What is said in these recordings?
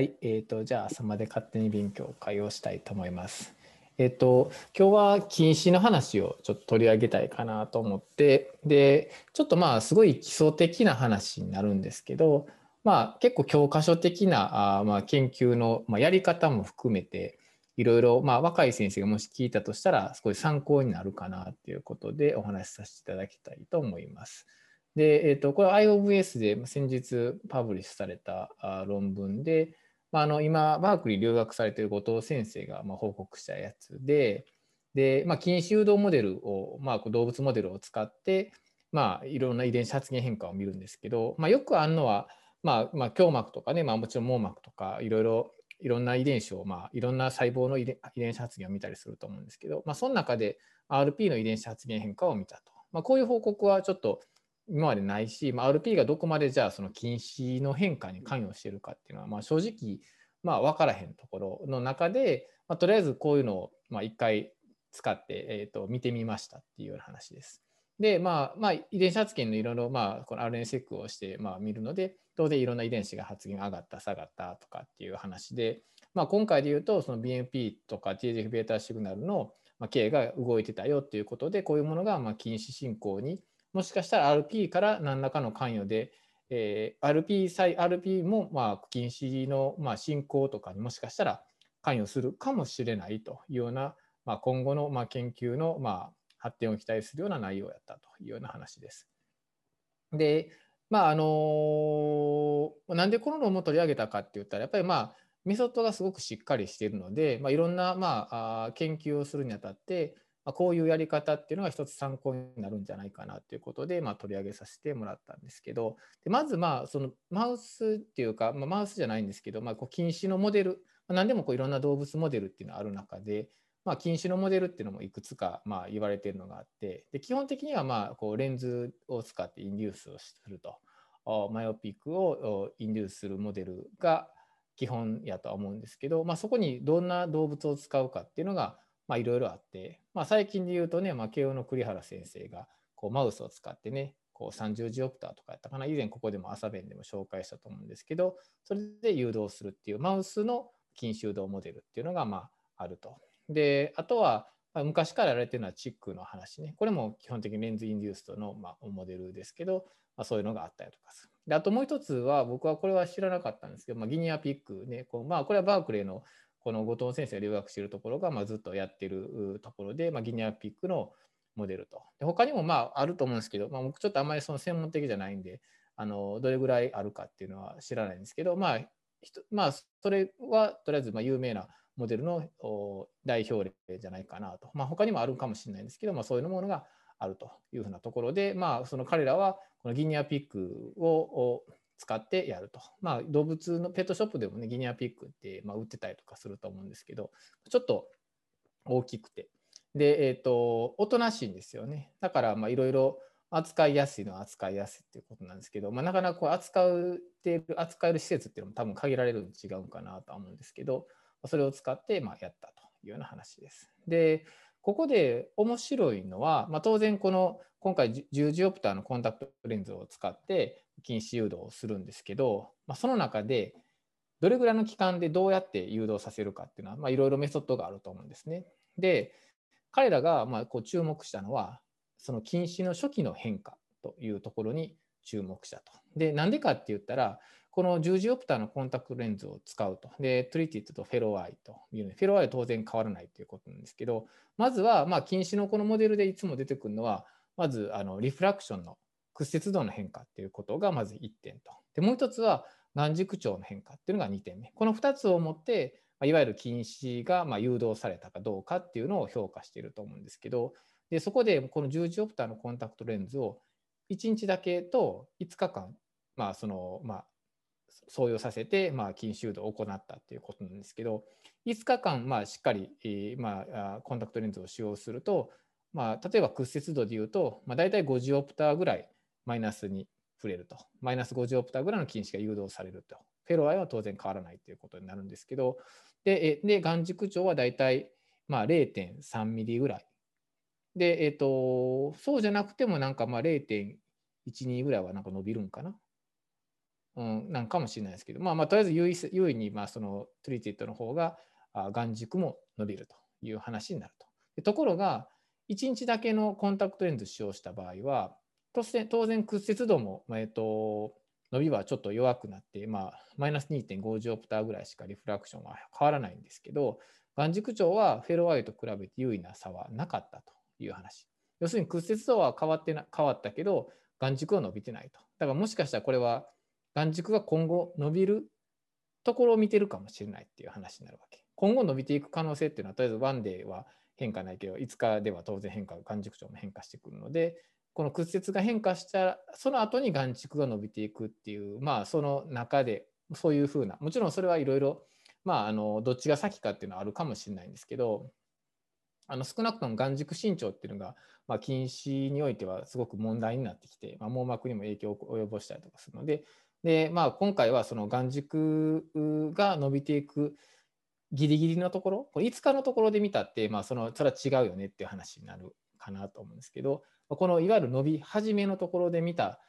はい、えーと、じゃあ朝まで勝手に勉強会をしたいと思います。えっ、ー、と今日は禁止の話をちょっと取り上げたいかなと思ってでちょっとまあすごい基礎的な話になるんですけどまあ結構教科書的なあまあ研究の、まあ、やり方も含めていろいろまあ若い先生がもし聞いたとしたらすごい参考になるかなっていうことでお話しさせていただきたいと思います。で、えーと、これ IOVS で先日パブリッシュされた論文で、まあ、あの今バークリー留学されている後藤先生がま報告したやつでで、まあ、禁止誘導モデルを、まあ、動物モデルを使って、まあ、いろんな遺伝子発現変化を見るんですけど、まあ、よくあるのは、まあまあ、胸膜とかね、まあ、もちろん網膜とかいろいろいろんな遺伝子を、まあ、いろんな細胞の遺伝子発現を見たりすると思うんですけど、まあ、その中で RP の遺伝子発現変化を見たと。まあ、こういう報告はちょっと今までないし、まあ、RP がどこまでじゃあその禁止の変化に関与しているかっていうのは、まあ、正直まあ分からへんところの中で、まあ、とりあえずこういうのをまあ一回使って、えー、と見てみましたっていうような話です。で、まあ、まあ、遺伝子発現のいろいろ、まあ、この RNA セックをして、まあ、見るので、当然いろんな遺伝子が発現上がった、下がったとかっていう話で、まあ、今回で言うと、その BNP とか TGF-β シグナルの経が動いてたよっていうことで、こういうものがまあ禁止進行にもしかしたら RP から何らかの関与で、えー、RP, RP もまあ禁止のまあ進行とかにもしかしたら関与するかもしれないというような、まあ、今後のまあ研究のまあ発展を期待するような内容やったというような話です。で、まああのなんでこの論文を取り上げたかって言ったらやっぱりまあメソッドがすごくしっかりしているので、まあ、いろんなまあ研究をするにあたってまあ、こういうやり方っていうのが一つ参考になるんじゃないかなということで、まあ、取り上げさせてもらったんですけどでまずまあそのマウスっていうか、まあ、マウスじゃないんですけど、まあ、こう禁止のモデル、まあ、何でもこういろんな動物モデルっていうのがある中で、まあ、禁止のモデルっていうのもいくつかまあ言われてるのがあってで基本的にはまあこうレンズを使ってインデュースをすると。マイオピックをインデュースするモデルが基本やとは思うんですけど、まあ、そこにどんな動物を使うかっていうのがまあ、いろいろあって、まあ、最近で言うとね、まあ、慶応の栗原先生がこうマウスを使ってね、こう30ジオプターとかやったかな、以前ここでも朝弁でも紹介したと思うんですけど、それで誘導するっていうマウスの禁止誘導モデルっていうのがまああると。で、あとは、昔からやられてるのはチックの話ね。これも基本的にレンズインデューストのまあモデルですけど、まあ、そういうのがあったりとかする。であともう一つは、僕はこれは知らなかったんですけど、まあ、ギニアピックね、こうまあ、これはバークレーのこの後藤先生が留学しているところが、まあ、ずっとやっているところで、まあ、ギニアピックのモデルと。で他にもまああると思うんですけど、まあ、僕ちょっとあまりその専門的じゃないんで、あのどれぐらいあるかっていうのは知らないんですけど、まあ、まあ、それはとりあえずま有名なモデルの代表例じゃないかなと。まあ、他にもあるかもしれないんですけど、まあ、そういうものがあるというふうなところで、まあ、その彼らはこのギニアピックを使ってやると。まあ、動物のペットショップでもね、ギニアピックって、まあ、売ってたりとかすると思うんですけど、ちょっと大きくて。で、えっ、ー、と、おとなしいんですよね。だから、まあ、いろいろ扱いやすいのは扱いやすいっていうことなんですけど、まあ、なかなかこう扱って、扱える施設っていうのも多分限られるに違うかなとは思うんですけど、それを使ってまあやったというような話です。で、ここで面白いのは、まあ、当然この今回10ジオプターのコンタクトレンズを使って近視誘導をするんですけど、まあ、その中でどれぐらいの期間でどうやって誘導させるかっていうのはいろいろメソッドがあると思うんですね。で彼らがまあこう注目したのはその近視の初期の変化というところに注目したと。でなんでかって言ったらこの10ジオプターのコンタクトレンズを使うと。で、トリティッドとフェローアイというのフェローアイは当然変わらないということなんですけど、まずは、まあ、近視のこのモデルでいつも出てくるのは、まずあのリフラクションの屈折度の変化っていうことがまず1点と。で、もう一つは眼軸長の変化っていうのが2点目。この2つをもって、いわゆる近視がま誘導されたかどうかっていうのを評価していると思うんですけど、でそこでこの十字オプターのコンタクトレンズを1日だけと5日間、まあそのまあ、創用させて、まあ、禁止誘導を行ったということなんですけど、5日間、まあ、しっかり、まあ、コンタクトレンズを使用すると、まあ、例えば屈折度でいうと、まあ、大体5ジオプターぐらいマイナスに触れると。マイナス5ジオプターぐらいの禁止が誘導されると。フェロアイは当然変わらないということになるんですけど、で、で眼軸長は大体、まあ、0.3ミリぐらい。で、えっ、ー、と、そうじゃなくてもなんかまあ0.12ぐらいはなんか伸びるんかな。うん、なんかもしれないですけど、まあ、まあとりあえず優位優位にまあそのトリティッドの方が眼軸も伸びるという話になると。ところが1日だけのコンタクトレンズ使用した場合は当然当然屈折度も、えっと、伸びはちょっと弱くなって、まあ、マイナス2.5ジオプターぐらいしかリフラクションは変わらないんですけど眼軸長はフェロワイと比べて優位な差はなかったという話。要するに屈折度は変わってな変わったけど眼軸は伸びてないと。だからもしかしたらこれは眼軸が今後伸びるところを見てるかもしれないっていう話になるわけ。今後伸びていく可能性っていうのはとりあえずワンデーは変化ないけど5日では当然変化眼軸長も変化してくるのでこの屈折が変化したらその後に眼軸が伸びていくっていうまあその中でそういうふうなもちろんそれはいろいろまああのどっちが先かっていうのはあるかもしれないんですけどあの少なくとも眼軸身長っていうのが、まあ、近視においてはすごく問題になってきて、まあ、網膜にも影響を及ぼしたりとかするのでで、まあ、今回はその眼軸が伸びていくギリギリのところこれ5日のところで見たって、まあ、そのそれは違うよねっていう話になるかなと思うんですけどこのいわゆる伸び始めのところで見た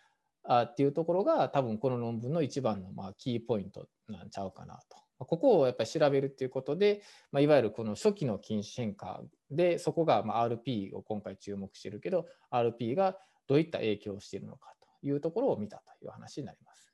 あっていうところが多分この論文の一番のまあキーポイントなんちゃうかなと。ここをやっぱり調べるっていうことで、まあ、いわゆるこの初期の近視変化でそこがまあ RP を今回注目してるけど RP がどういった影響をしているのかというところを見たという話になります。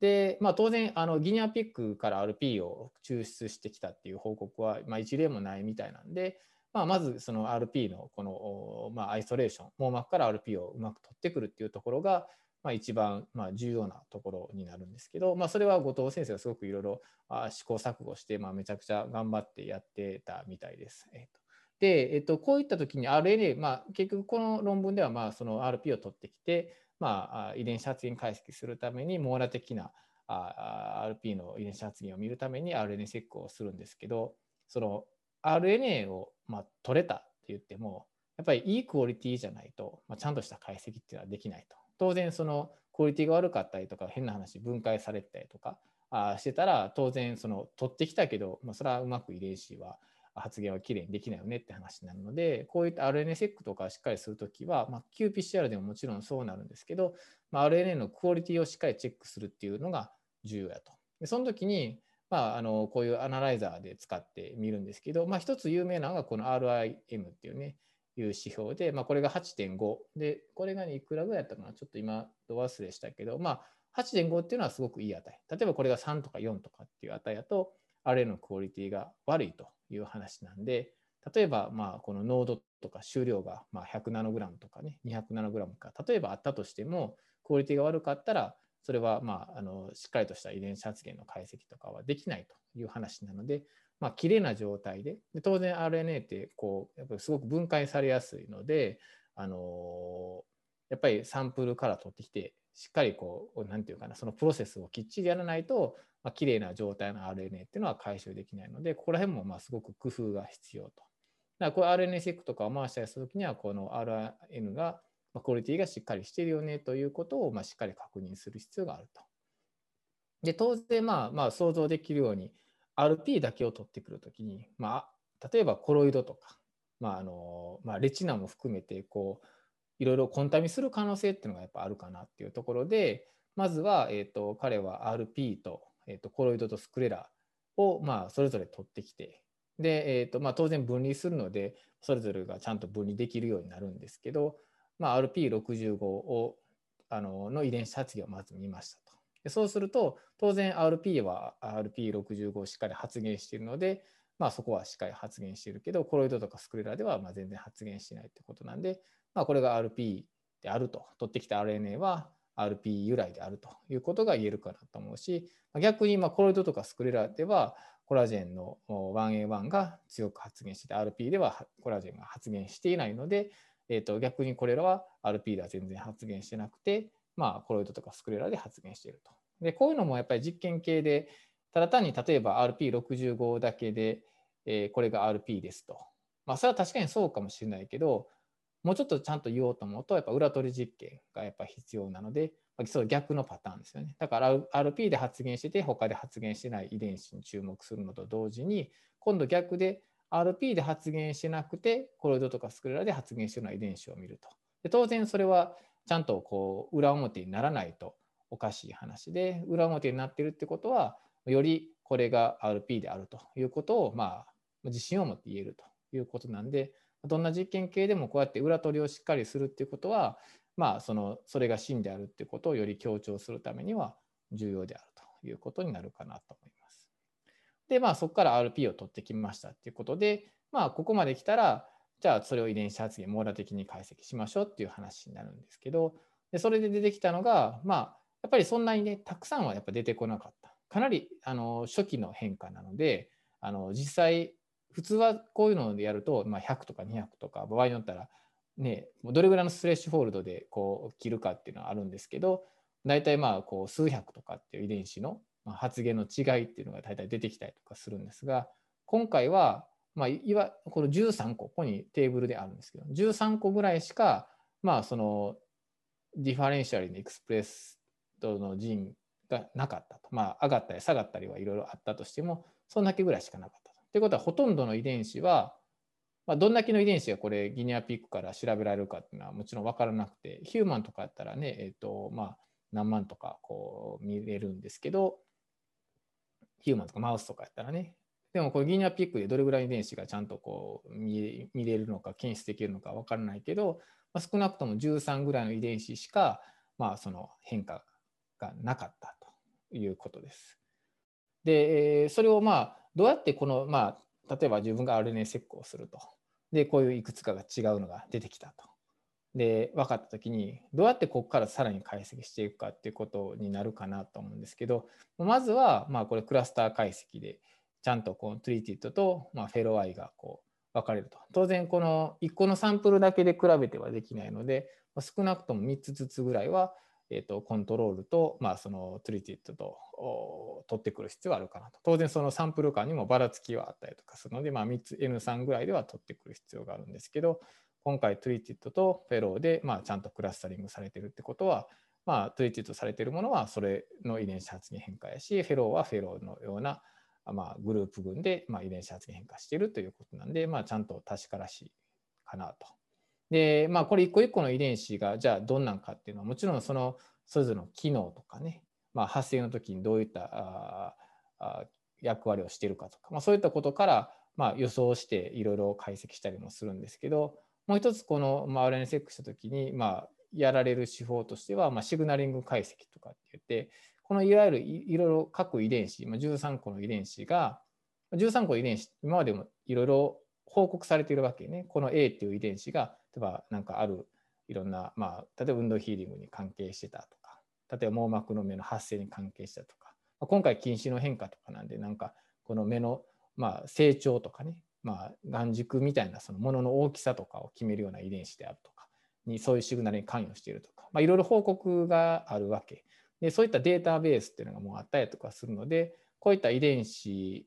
で、まあ、当然あのギニアピックから RP を抽出してきたっていう報告は、まあ、一例もないみたいなんで、まあ、まずその RP のこの、まあ、アイソレーション網膜から RP をうまく取ってくるっていうところが、まあ、一番まあ重要なところになるんですけど、まあ、それは後藤先生がすごくいろいろ試行錯誤して、まあ、めちゃくちゃ頑張ってやってたみたいです。えーとで、えっと、こういった時に RNA、まあ、結局この論文ではまあその RP を取ってきて、まあ、遺伝子発現解析するために網羅的な RP の遺伝子発現を見るために RNA セックをするんですけどその RNA をま取れたって言ってもやっぱりいいクオリティじゃないと、ま、ちゃんとした解析っていうのはできないと。当然そのクオリティが悪かったりとか変な話分解されたりとかあしてたら当然その取ってきたけど、まあ、それはうまく遺伝子は発言はきれいにできないよねって話になるので、こういった RNA セックとかをしっかりするときは、まあ、qPCR でももちろんそうなるんですけど、まあ、RNA のクオリティをしっかりチェックするっていうのが重要やと。でその時に、まあ、あのこういうアナライザーで使ってみるんですけど、まあ、一つ有名なのがこの RIM っていうね、いう指標で、まあ、これが8.5で、これが、ね、いくらぐらいだったかな、ちょっと今、ど忘れしたけど、まあ、8.5っていうのはすごくいい値。例えばこれが3とか4とかっていう値だと、RNA のクオリティが悪いという話なんで、例えば、まあ、この濃度とか収量がま100ナノグラムとかね、200ナノグラムか、例えばあったとしても、クオリティが悪かったら、それは、まあ、あのしっかりとした遺伝子発現の解析とかはできないという話なので、まあ、綺麗な状態でで当然 RNA ってこうやっぱりすごく分解されやすいので、あのやっぱりサンプルから取ってきてしっかりこう何て言うかなそのプロセスをきっちりやらないとまあ、綺麗な状態の RNA っていうのは回収できないので、ここら辺もまあすごく工夫が必要と。だからこれ RNA セックとかを回したりするときには、この RN が、まあ、クオリティがしっかりしてるよねということをまあしっかり確認する必要があると。で、当然まあまあ想像できるように、RP だけを取ってくるときに、まあ、例えばコロイドとか、まああのまあ、レチナも含めてこういろいろコンタミする可能性っていうのがやっぱあるかなっていうところでまずは、えーと彼は RP とえーと、コロイドとスクレラを、まあ、それぞれ取ってきてで、えーとまあ、当然分離するのでそれぞれがちゃんと分離できるようになるんですけど、まあ、RP65 をあのの遺伝子発現をまず見ましたと。でそうすると当然 RP は RP65 をしっかり発現しているので、まあ、そこはしっかり発現しているけどコロイドとかスクレラではま全然発現しないってことなんで、まあ、これが RP であると取ってきた RNA は RP 由来であるということが言えるかなと思うし逆にまコロイドとかスクレラではコラジェンの 1A1 が強く発現してて RP ではコラジェンが発現していないので、えー、と逆にこれらは RP では全然発現してなくて、まあ、コロイドとかスクレラで発現していると。でこういうのもやっぱり実験系でただ単に例えば RP65 だけで、えー、これが RP ですと。まあそれは確かにそうかもしれないけどもうちょっとちゃんと言おうと思うと、やっぱ裏取り実験がやっぱ必要なので、そう逆のパターンですよね。だから RP で発現してて、他で発現してない遺伝子に注目するのと同時に、今度逆で RP で発現してなくて、コロイドとかスクレラで発現してるような遺伝子を見ると。で当然それはちゃんとこう裏表にならないとおかしい話で裏表になってるってことはよりこれが RP であるということをまあ自信を持って言えるということなんでどんな実験系でもこうやって裏取りをしっかりするっていうことはまあそのそれが真であるっていうことをより強調するためには重要であるということになるかなと思います。でまあそこから RP を取ってきましたっていうことでまあここまで来たらじゃあそれを遺伝子発現網羅的に解析しましょうっていう話になるんですけどでそれで出てきたのがまあやっぱりそんなにねたくさんはやっぱ出てこなかったかなりあの初期の変化なのであの実際普通はこういうのでやると、まあ、100とか200とか場合によったらねどれぐらいのスレッシュホールドでこう切るかっていうのはあるんですけど大体まあこう数百とかっていう遺伝子の発現の違いっていうのが大体出てきたりとかするんですが今回はまあ、いわこの13個ここにテーブルであるんですけど13個ぐらいしかまあその differential に expressed の gene がなかったと。まあ上がったり下がったりはいろいろあったとしてもそんだけぐらいしかなかった。と。いうことはほとんどの遺伝子は、まあ、どんだけの遺伝子がこれ guinea pig から調べられるかっていうのはもちろん分からなくて human とかやったらねえ、ー、とまあ何万とかこう見れるんですけどヒューマンとかマウスとかやったらねでもこのギニアピックでどれぐらい遺伝子がちゃんとこう見れるのか検出できるのか分からないけど、まあ、少なくとも13ぐらいの遺伝子しか、まあ、その変化がなかったということです。でそれをまあどうやってこの、まあ、例えば自分が RNA セックをするとでこういういくつかが違うのが出てきたとで分かった時にどうやってここからさらに解析していくかっていうことになるかなと思うんですけどまずはまあこれクラスター解析でちゃんとこのトリティッドと、まあ、フェロアイがこう分かれると。当然この1個のサンプルだけで比べてはできないので、少なくとも3つずつぐらいは、えーと、コントロールと、まあ、そのトリティッドと取ってくる必要はあるかなと。当然そのサンプル間にもばらつきはあったりとかするので、まあ、3つ N3 ぐらいでは取ってくる必要があるんですけど今回トリティッドとフェローで、まあ、ちゃんとクラスタリングされてるってことは、まあ、トリティッドされてるものはそれの遺伝子発現変化やしフェローはフェローのようなまあ、グループ群で、まあ、遺伝子発現変化しているということなんで、まあ、ちゃんと確からしいかなと。で、まあ、これ一個一個の遺伝子がじゃあどんなんかっていうのはもちろんそのそれぞれの機能とかね、まあ、発生の時にどういったああ役割をしているかとか、まあ、そういったことから、まあ、予想していろいろ解析したりもするんですけどもう一つこの、RNA セックした時に、まあ、やられる手法としては、まあ、シグナリング解析とかって言ってこのいわゆるいろいろ各遺伝子、まあ13個の遺伝子が、13個遺伝子、今までもいろいろ報告されているわけね。この A っていう遺伝子が、例えばなんかあるいろんな、まあ、例えば運動ヒーリングに関係してたとか、例えば網膜の目の発生に関係したとか、ま今回近視の変化とかなんで、なんかこの目の、まあ、成長とかね、まあ、眼軸みたいなそのものの大きさとかを決めるような遺伝子であるとかにそういうシグナルに関与しているとか、まあ、いろいろ報告があるわけ。でそういったデータベースっていうのがもうあったりとかするのでこういった遺伝子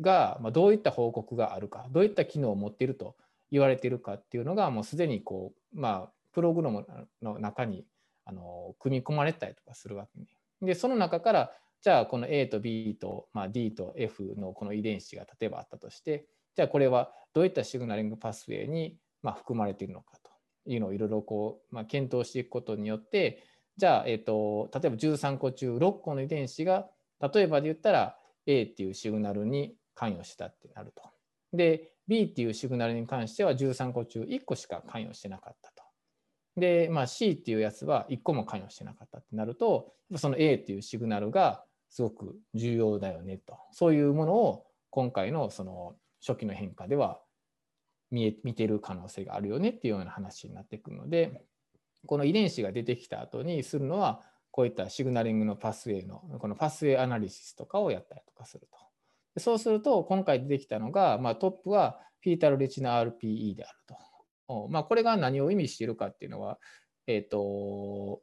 がどういった報告があるかどういった機能を持っていると言われているかっていうのがもうすでにこうまあプログラムの中にあの組み込まれたりとかするわけね。でその中からじゃあこの A と B と、まあ、D と F のこの遺伝子が例えばあったとしてじゃあこれはどういったシグナリングパスウェイに、まあ、含まれているのかというのをいろいろこう、まあ、検討していくことによってじゃあ、えーと、例えば13個中6個の遺伝子が例えばで言ったら A っていうシグナルに関与したってなると。で B っていうシグナルに関しては13個中1個しか関与してなかったと。で、まあ、C っていうやつは1個も関与してなかったってなるとその A っていうシグナルがすごく重要だよねとそういうものを今回のその初期の変化では見え見てる可能性があるよねっていうような話になってくるのでこの遺伝子が出てきた後にするのはこういったシグナリングのパスウェイのこのパスウェイアナリシスとかをやったりとかすると。そうすると今回出てきたのが、まあ、トップはフィータルレチナ RPE であると。まあ、これが何を意味しているかっていうのは、え、ー、と、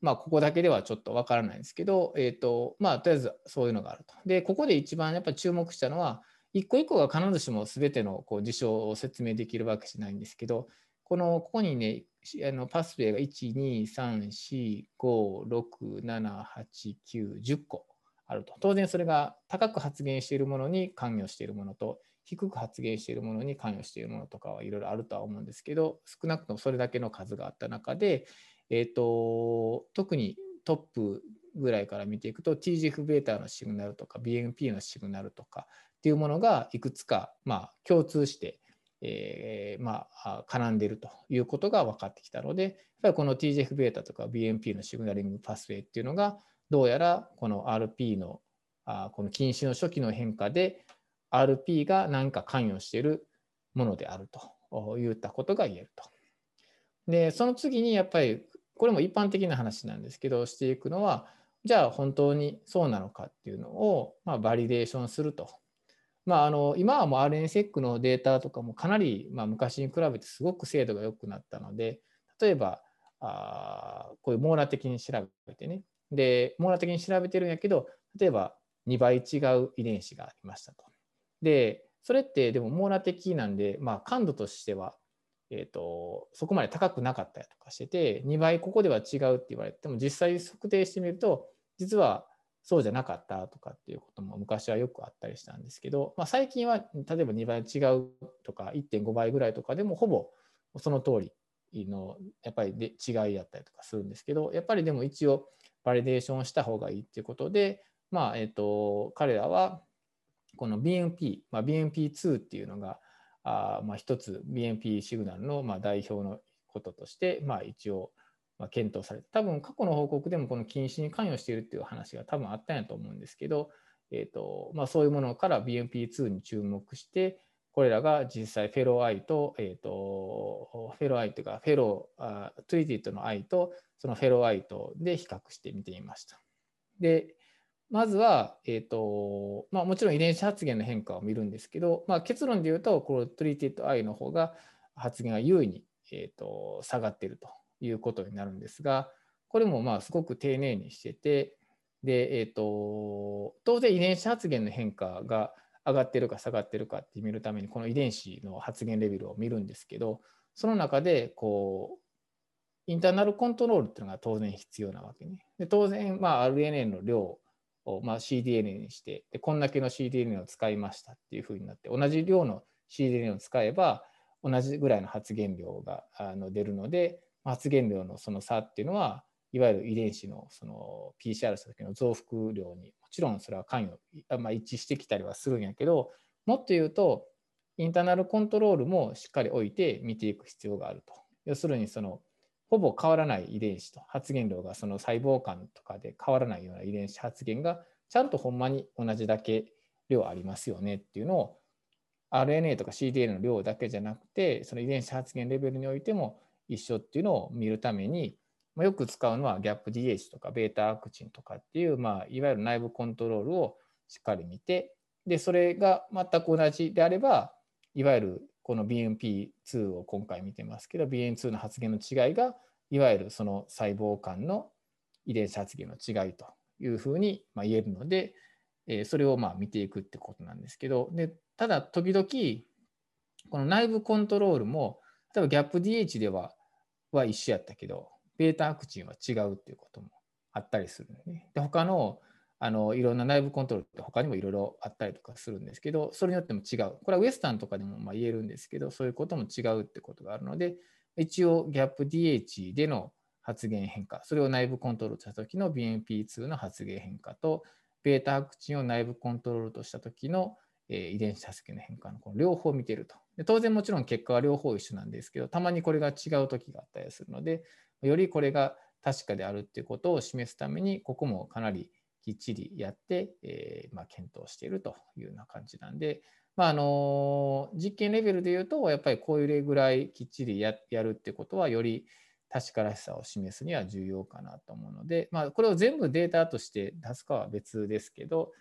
まあ、ここだけではちょっとわからないんですけど、え、ー、と、まあ、とりあえずそういうのがあると。で、ここで一番やっぱ注目したのは、一個一個が必ずしも全てのこう事象を説明できるわけじゃないんですけど、このここにね、あのパスウェイが1、2、3、4、5、6、7、8、9、10個あると。当然それが高く発言しているものに関与しているものと、低く発言しているものに関与しているものとかはいろいろあるとは思うんですけど、少なくともそれだけの数があった中で、えーと、特にトップぐらいから見ていくと TGF-β のシグナルとか BNP のシグナルとかっていうものがいくつか、まあ、共通して、えー、まあ、絡んでいるということが分かってきたので、やっぱりこの TGF-β とか BNP のシグナリングパスウェイっていうのが、どうやらこの RP のあこの禁止の初期の変化で RP が何か関与しているものであるといったことが言えると。で、その次にやっぱり、これも一般的な話なんですけど、していくのは、じゃあ本当にそうなのかっていうのを、まあ、バリデーションすると。まあ、あの今はもう RNSEC のデータとかもかなり、まあ、昔に比べてすごく精度が良くなったので、例えばあこういう網羅的に調べてね、で、網羅的に調べてるんやけど、例えば2倍違う遺伝子がありましたと。で、それってでも網羅的なんで、まあ、感度としては、えーと、そこまで高くなかったりとかしてて、2倍ここでは違うって言われても、実際測定してみると、実はそうじゃなかったとかっていうことも昔はよくあったりしたんですけど、まあ、最近は例えば2倍違うとか1.5倍ぐらいとかでもほぼその通りのやっぱりで違いだったりとかするんですけどやっぱりでも一応バリデーションした方がいいっていうことで、まあえーと、彼らはこの BNP、まあ、BNP2 っていうのがあまあ一つ BNP シグナルのまあ代表のこととして、まあ、一応まあ検討されて多分過去の報告でもこの禁止に関与しているっていう話が多分あったんやと思うんですけど、えーとまあ、そういうものから BNP2 に注目してこれらが実際 fellow eye と,、えーと、 fellow eye というか fellow あ treated の eye とその fellow eye とで比較してみてみました。でまずは、えーとまあ、もちろん遺伝子発現の変化を見るんですけど、まあ、結論で言うとこの treated eye の方が発現が有意に、えーと下がっているということになるんですが、これもまあすごく丁寧にしてて、で、えっ、ー、と、当然遺伝子発現の変化が上がってるか下がってるかって見るために、この遺伝子の発現レベルを見るんですけど、その中で、こう、インターナルコントロールっていうのが当然必要なわけね。で当然、まあ、RNA の量を、まあ、CDNA にしてで、こんだけの CDNA を使いましたっていうふうになって、同じ量の CDNA を使えば、同じぐらいの発現量があの出るので、発現量のその差っていうのは、いわゆる遺伝子のその PCR した時の増幅量にちろんそれは関与、まあ、一致してきたりはするんやけど、もっと言うと、インターナルコントロールもしっかり置いて見ていく必要があると。要するに、その、ほぼ変わらない遺伝子と発現量がその細胞間とかで変わらないような遺伝子発現がちゃんとほんまに同じだけ量ありますよねっていうのを RNA とか CDN の量だけじゃなくてその遺伝子発現レベルにおいても一緒っていうのを見るために、まあ、よく使うのはギャップ DH とかベータアクチンとかっていう、まあ、いわゆる内部コントロールをしっかり見て、で、それが全く同じであれば、いわゆるこの BNP2 を今回見てますけど、BN2 の発現の違いが、いわゆるその細胞間の遺伝子発現の違いというふうに言えるので、えそれをまあ見ていくってことなんですけど、でただ時々、この内部コントロールも例えばギャップ DH ではは一緒やったけど、ベータアクチンは違うっていうこともあったりするね。で、他のあのいろんな内部コントロールって他にもいろいろあったりとかするんですけど、それによっても違う。これはウエスタンとかでもま言えるんですけど、そういうことも違うってことがあるので、一応ギャップ DH での発現変化、それを内部コントロールした時の BNP2 の発現変化と、ベータアクチンを内部コントロールとした時のえ遺伝子発現の変化のこの両方を見てるとで。当然もちろん結果は両方一緒なんですけど、たまにこれが違う時があったりするので、よりこれが確かであるっていうことを示すために、ここもかなりきっちりやって、えー、まあ、検討しているというような感じなんで、まあ、あの実験レベルで言うと、やっぱりこういうぐらいきっちりややるってことは、より確からしさを示すには重要かなと思うので、まあ、これを全部データとして出すかは別ですけど、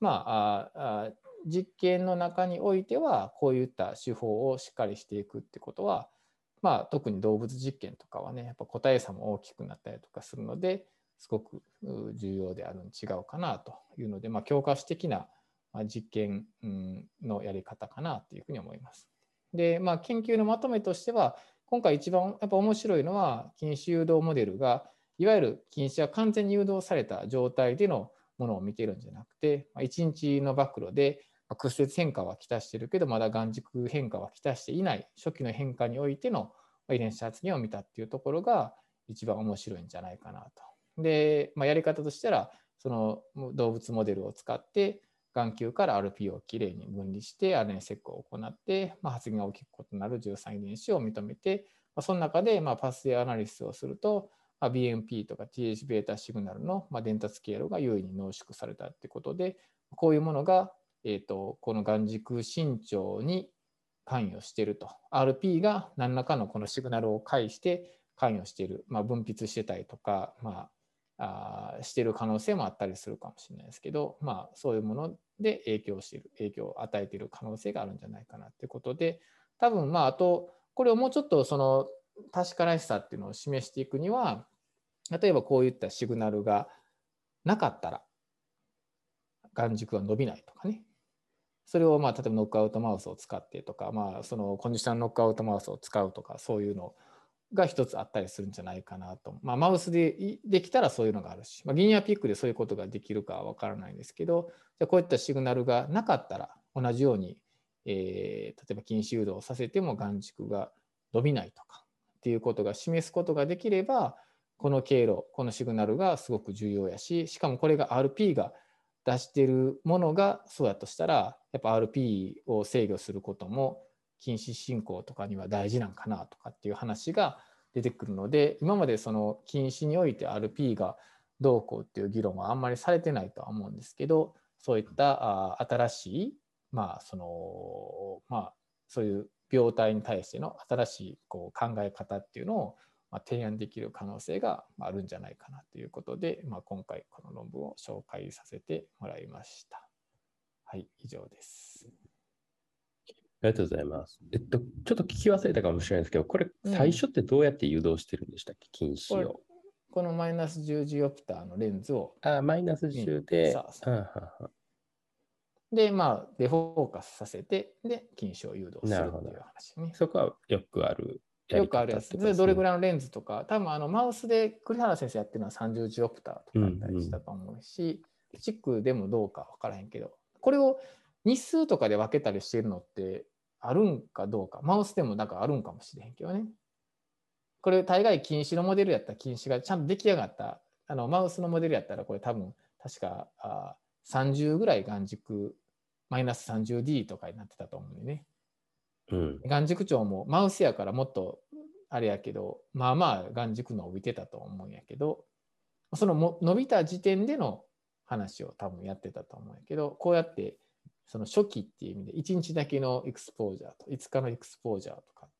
まあ、あ実験の中においてはこういった手法をしっかりしていくってことは、まあ、特に動物実験とかはねやっぱ個体差も大きくなったりとかするのですごく重要であるに違うかなというので、まあ、教科書的な実験のやり方かなというふうに思います。で、まあ、研究のまとめとしては今回一番やっぱ面白いのは禁止誘導モデルがいわゆる禁止が完全に誘導された状態でのものを見てるんじゃなくて、1日の暴露で屈折変化はきたしてるけど、まだ眼軸変化はきたしていない初期の変化においての遺伝子発現を見たっていうところが一番面白いんじゃないかなと。で、まあ、やり方としたら、その動物モデルを使って、眼球から RP をきれいに分離して RNA セックを行って、まあ、発現が大きく異なる13遺伝子を認めて、まあ、その中でまあパスウェイアナリスをすると、まあ、BMP とか THβ シグナルのまあ伝達経路が優位に濃縮されたってことで、こういうものが、えー、とこの眼軸伸長に関与していると。RP が何らかのこのシグナルを介して関与している、まあ、分泌してたりとか、まあ、あしてる可能性もあったりするかもしれないですけど、まあ、そういうもので影響している、影響を与えている可能性があるんじゃないかなってことで、多分まあ、あと、これをもうちょっとその確からしさっていうのを示していくには、例えばこういったシグナルがなかったら、眼軸が伸びないとかね。それをまあ例えばノックアウトマウスを使ってとか、まあ、そのコンディションノックアウトマウスを使うとか、そういうのが一つあったりするんじゃないかなと。まあ、マウスでできたらそういうのがあるし、まあ、ギニアピックでそういうことができるかはわからないんですけど、じゃこういったシグナルがなかったら、同じように、えー、例えば禁止誘導をさせても眼軸が伸びないとかっていうことが示すことができれば、この経路、このシグナルがすごく重要やし、しかもこれが RP が出してるものがそうやとしたら、やっぱ RP を制御することも禁止進行とかには大事なんかなとかっていう話が出てくるので、今までその禁止において RP がどうこうっていう議論はあんまりされてないとは思うんですけど、そういった新しい、まあその、まあそういう病態に対しての新しいこう考え方っていうのをま提案できる可能性があるんじゃないかなということで、まあ、今回この論文を紹介させてもらいました。はい、以上です。ありがとうございます。えっと、ちょっと聞き忘れたかもしれないですけど、これ、最初ってどうやって誘導してるんでしたっけ、禁止を。このマイナス10ジオプターのレンズを。あ、マイナス10で。で、まあ、デフォーカスさせて、で、禁止を誘導するっていう話ね。そこはよくあるよくあるやつ。で、どれぐらいのレンズとか、多分あのマウスで栗原先生やってるのは30ジオプターとかあったりしたと思うし、うんうん、チックでもどうか分からへんけど、これを日数とかで分けたりしてるのってあるんかどうか、マウスでもなんかあるんかもしれへんけどね。これ大概禁止のモデルやったら禁止がちゃんと出来上がった、あのマウスのモデルやったらこれ多分確かあ30ぐらい眼軸マイナス 30D とかになってたと思うんでね。うん、眼軸長もマウスやからもっとあれやけどまあまあ眼軸伸びてたと思うんやけどそのも伸びた時点での話を多分やってたと思うんやけどこうやってその初期っていう意味で1日だけのエクスポージャーと5日のエクスポージャーとかっ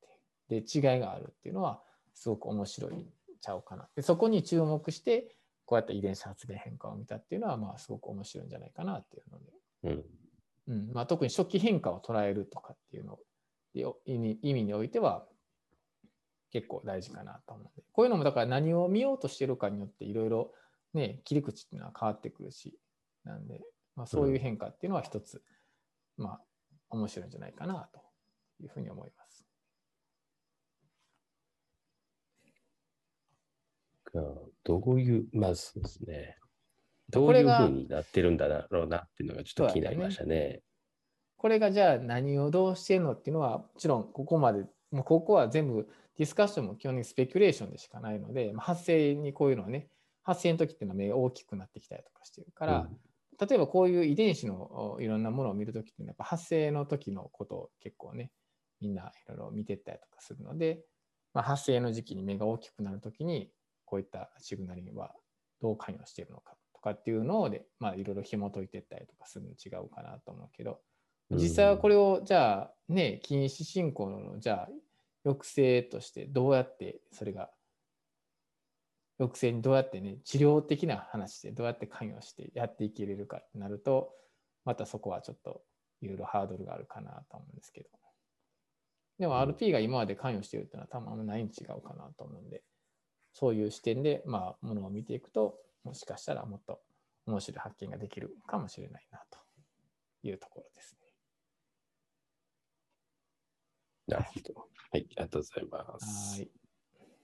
てで違いがあるっていうのはすごく面白いちゃうかな。でそこに注目してこうやって遺伝子発現変化を見たっていうのはまあすごく面白いんじゃないかなっていうので、うん。うん。まあ、特に初期変化を捉えるとかっていうの意味意味においては結構大事かなと思うので、こういうのもだから何を見ようとしてるかによっていろいろね、切り口っていうのは変わってくるし、なんで、まあ、そういう変化っていうのは一つ、うん、まあ、面白いんじゃないかなというふうに思います。どういう、まずですね、どういうふうになってるんだろうなっていうのがちょっと気になりましたね。これがじゃあ何をどうしてるのっていうのは、もちろんここまで、もうここは全部ディスカッションも基本的にスペキュレーションでしかないので、発生にこういうのはね、発生の時っていうのは目が大きくなってきたりとかしてるから、うん、例えばこういう遺伝子のいろんなものを見るときっていうのは、やっぱ発生の時のことを結構ね、みんないろいろ見てったりとかするので、まあ、発生の時期に目が大きくなるときに、こういったシグナルにはどう関与しているのかとかっていうのをで、まあ、いろいろ紐解いていったりとかするの違うかなと思うけど、実際はこれをじゃあね、禁止進行のじゃあ抑制としてどうやってそれが抑制にどうやってね治療的な話でどうやって関与してやっていけれるかってなるとまたそこはちょっといろいろハードルがあるかなと思うんですけどでも RP が今まで関与しているっていうのは多分あんまないに違うかなと思うんでそういう視点でまあものを見ていくともしかしたらもっと面白い発見ができるかもしれないなというところですね。なるほど。はい、ありがとうございます。はい。